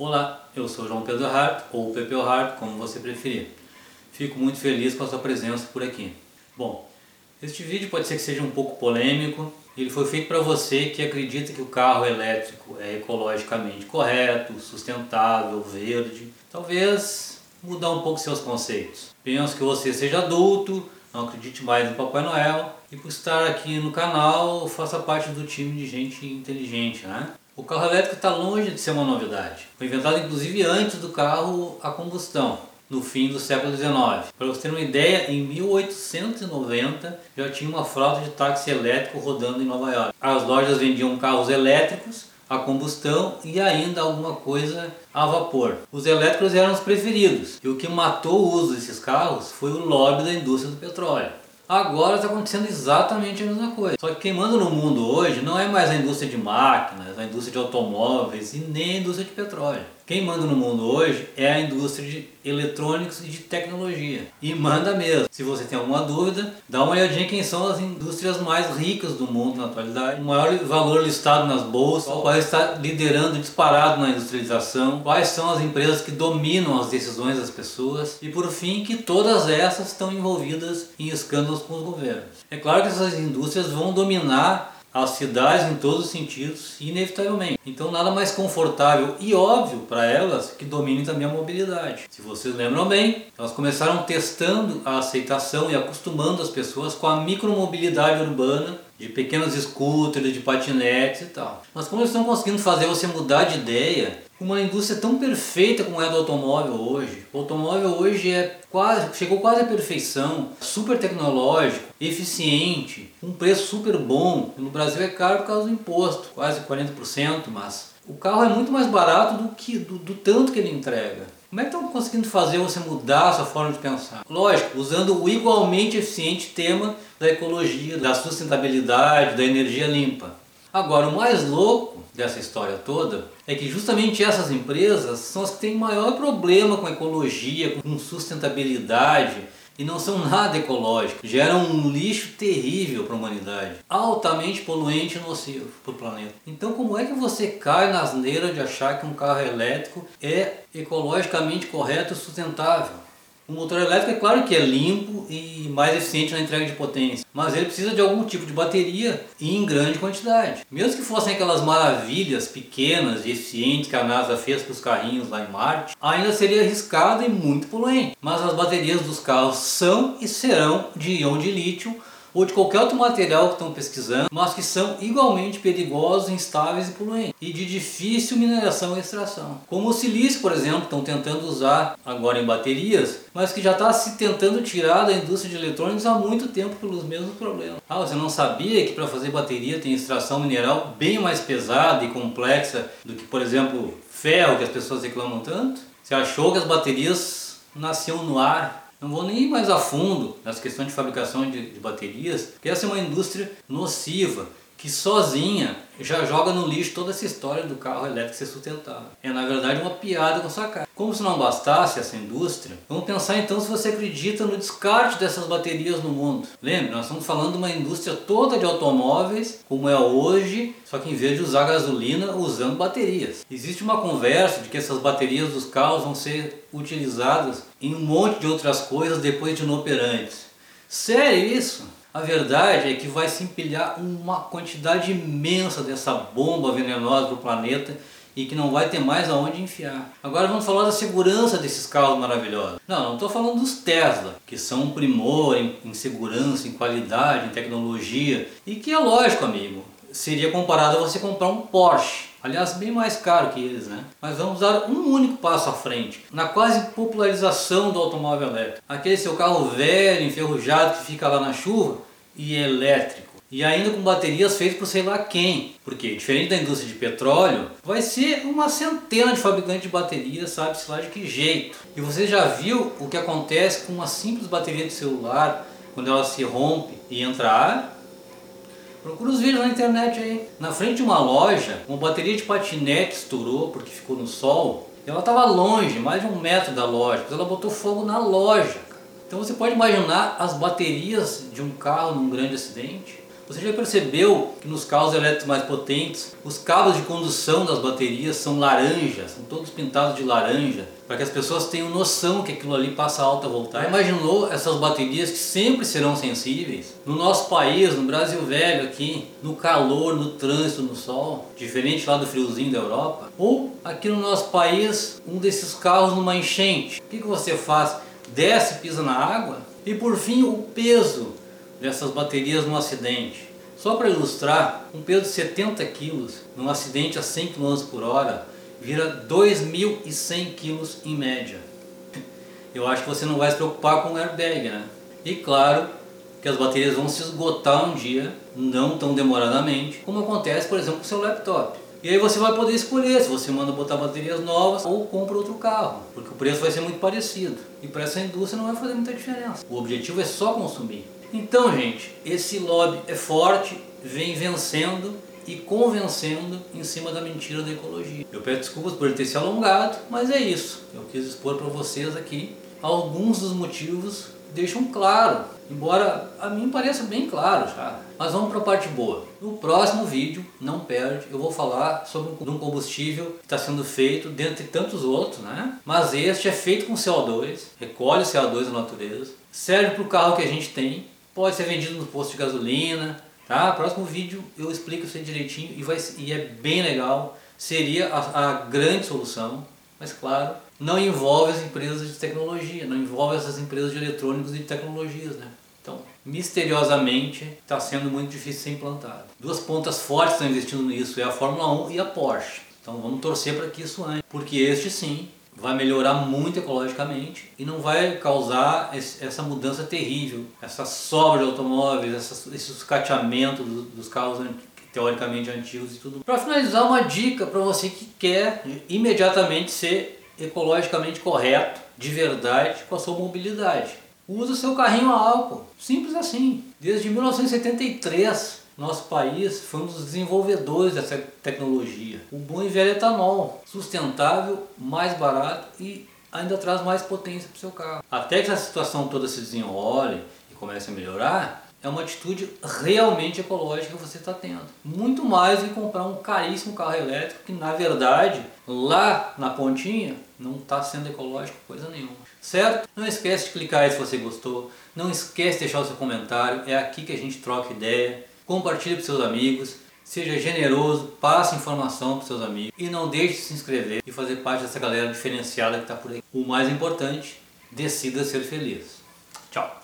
Olá, eu sou João Pedro Hart, ou Pepe Hart, como você preferir. Fico muito feliz com a sua presença por aqui. Bom, este vídeo pode ser que seja um pouco polêmico. Ele foi feito para você que acredita que o carro elétrico é ecologicamente correto, sustentável, verde. Talvez mudar um pouco seus conceitos. Penso que você seja adulto, não acredite mais no Papai Noel e por estar aqui no canal faça parte do time de gente inteligente, né? O carro elétrico está longe de ser uma novidade. Foi inventado inclusive antes do carro a combustão, no fim do século XIX. Para você ter uma ideia, em 1890 já tinha uma frota de táxi elétrico rodando em Nova York. As lojas vendiam carros elétricos a combustão e ainda alguma coisa a vapor. Os elétricos eram os preferidos e o que matou o uso desses carros foi o lobby da indústria do petróleo. Agora está acontecendo exatamente a mesma coisa. Só que quem manda no mundo hoje não é mais a indústria de máquinas, a indústria de automóveis e nem a indústria de petróleo. Quem manda no mundo hoje é a indústria de eletrônicos e de tecnologia. E manda mesmo. Se você tem alguma dúvida, dá uma olhadinha quem são as indústrias mais ricas do mundo na atualidade. O maior valor listado nas bolsas, qual está liderando disparado na industrialização, quais são as empresas que dominam as decisões das pessoas e por fim que todas essas estão envolvidas em escândalos com os governos. É claro que essas indústrias vão dominar as cidades em todos os sentidos, inevitavelmente. Então nada mais confortável e óbvio para elas que dominem também a mobilidade. Se vocês lembram bem, elas começaram testando a aceitação e acostumando as pessoas com a micromobilidade urbana de pequenos scooters, de patinetes e tal. Mas como eles estão conseguindo fazer você mudar de ideia, uma indústria tão perfeita como é a do automóvel hoje. O automóvel hoje é quase, chegou quase à perfeição, super tecnológico, eficiente, um preço super bom. No Brasil é caro por causa do imposto, quase 40%, mas o carro é muito mais barato do que do, do tanto que ele entrega. Como é que estão conseguindo fazer você mudar a sua forma de pensar? Lógico, usando o igualmente eficiente tema da ecologia, da sustentabilidade, da energia limpa. Agora, o mais louco dessa história toda é que justamente essas empresas são as que têm maior problema com ecologia, com sustentabilidade, e não são nada ecológicos, geram um lixo terrível para a humanidade, altamente poluente e nocivo para o planeta. Então, como é que você cai na asneira de achar que um carro elétrico é ecologicamente correto e sustentável? O motor elétrico é claro que é limpo e mais eficiente na entrega de potência, mas ele precisa de algum tipo de bateria e em grande quantidade. Mesmo que fossem aquelas maravilhas pequenas e eficientes que a NASA fez para os carrinhos lá em Marte, ainda seria arriscado e muito poluente. Mas as baterias dos carros são e serão de íon de lítio ou de qualquer outro material que estão pesquisando, mas que são igualmente perigosos, instáveis e poluentes, e de difícil mineração e extração. Como o silício, por exemplo, estão tentando usar agora em baterias, mas que já está se tentando tirar da indústria de eletrônicos há muito tempo pelos mesmos problemas. Ah, você não sabia que para fazer bateria tem extração mineral bem mais pesada e complexa do que, por exemplo, ferro, que as pessoas reclamam tanto? Você achou que as baterias nasciam no ar não vou nem ir mais a fundo nas questões de fabricação de, de baterias, porque essa é uma indústria nociva, que sozinha já joga no lixo toda essa história do carro elétrico ser sustentável. É na verdade uma piada com sua cara. Como se não bastasse essa indústria, vamos pensar então se você acredita no descarte dessas baterias no mundo. Lembre, nós estamos falando de uma indústria toda de automóveis, como é hoje, só que em vez de usar gasolina, usando baterias. Existe uma conversa de que essas baterias dos carros vão ser utilizadas em um monte de outras coisas depois de inoperantes. Sério isso? A verdade é que vai se empilhar uma quantidade imensa dessa bomba venenosa para o planeta e que não vai ter mais aonde enfiar. Agora vamos falar da segurança desses carros maravilhosos. Não, não estou falando dos Tesla, que são um primor em, em segurança, em qualidade, em tecnologia e que é lógico, amigo, seria comparado a você comprar um Porsche. Aliás, bem mais caro que eles, né? Mas vamos dar um único passo à frente, na quase popularização do automóvel elétrico. Aquele seu carro velho, enferrujado, que fica lá na chuva e elétrico. E ainda com baterias feitas por sei lá quem. Porque, diferente da indústria de petróleo, vai ser uma centena de fabricantes de baterias, sabe-se lá de que jeito. E você já viu o que acontece com uma simples bateria de celular, quando ela se rompe e entra ar? Procura os vídeos na internet aí. Na frente de uma loja, uma bateria de patinete estourou porque ficou no sol. Ela estava longe, mais de um metro da loja, mas ela botou fogo na loja. Então você pode imaginar as baterias de um carro num grande acidente. Você já percebeu que nos carros elétricos mais potentes, os cabos de condução das baterias são laranja, são todos pintados de laranja, para que as pessoas tenham noção que aquilo ali passa alta voltagem. Imaginou essas baterias que sempre serão sensíveis? No nosso país, no Brasil velho aqui, no calor, no trânsito, no sol, diferente lá do friozinho da Europa, ou aqui no nosso país, um desses carros numa enchente. O que, que você faz? Desce, pisa na água? E por fim, o peso dessas baterias no acidente. Só para ilustrar, um peso de 70 kg num acidente a 100 km por hora vira 2.100 kg em média. Eu acho que você não vai se preocupar com airbag, né? E claro que as baterias vão se esgotar um dia, não tão demoradamente, como acontece, por exemplo, com o seu laptop. E aí você vai poder escolher se você manda botar baterias novas ou compra outro carro, porque o preço vai ser muito parecido. E para essa indústria não vai fazer muita diferença. O objetivo é só consumir. Então, gente, esse lobby é forte, vem vencendo e convencendo em cima da mentira da ecologia. Eu peço desculpas por ter se alongado, mas é isso. Eu quis expor para vocês aqui alguns dos motivos deixam claro, embora a mim pareça bem claro já. Mas vamos para a parte boa. No próximo vídeo, não perde, eu vou falar sobre um combustível que está sendo feito dentre tantos outros, né? Mas este é feito com CO2, recolhe o CO2 da natureza, serve para o carro que a gente tem, pode ser vendido no posto de gasolina, tá? Próximo vídeo eu explico isso direitinho e, vai, e é bem legal, seria a, a grande solução, mas claro, não envolve as empresas de tecnologia, não envolve essas empresas de eletrônicos e de tecnologias, né? Misteriosamente, está sendo muito difícil ser implantado. Duas pontas fortes estão investindo nisso, é a Fórmula 1 e a Porsche. Então vamos torcer para que isso ande, porque este sim vai melhorar muito ecologicamente e não vai causar essa mudança terrível, essa sobra de automóveis, esse sucateamento dos carros teoricamente antigos e tudo. Para finalizar, uma dica para você que quer imediatamente ser ecologicamente correto, de verdade, com a sua mobilidade. Use o seu carrinho a álcool, simples assim. Desde 1973, nosso país foi um dos desenvolvedores dessa tecnologia. O bom e velho etanol, sustentável, mais barato e ainda traz mais potência para o seu carro. Até que essa situação toda se desenrole e comece a melhorar, é uma atitude realmente ecológica que você está tendo. Muito mais do que comprar um caríssimo carro elétrico que na verdade lá na pontinha não está sendo ecológico coisa nenhuma. Certo? Não esquece de clicar aí se você gostou. Não esquece de deixar o seu comentário. É aqui que a gente troca ideia compartilhe para seus amigos, seja generoso, passe informação para seus amigos e não deixe de se inscrever e fazer parte dessa galera diferenciada que está por aí. O mais importante, decida ser feliz. Tchau!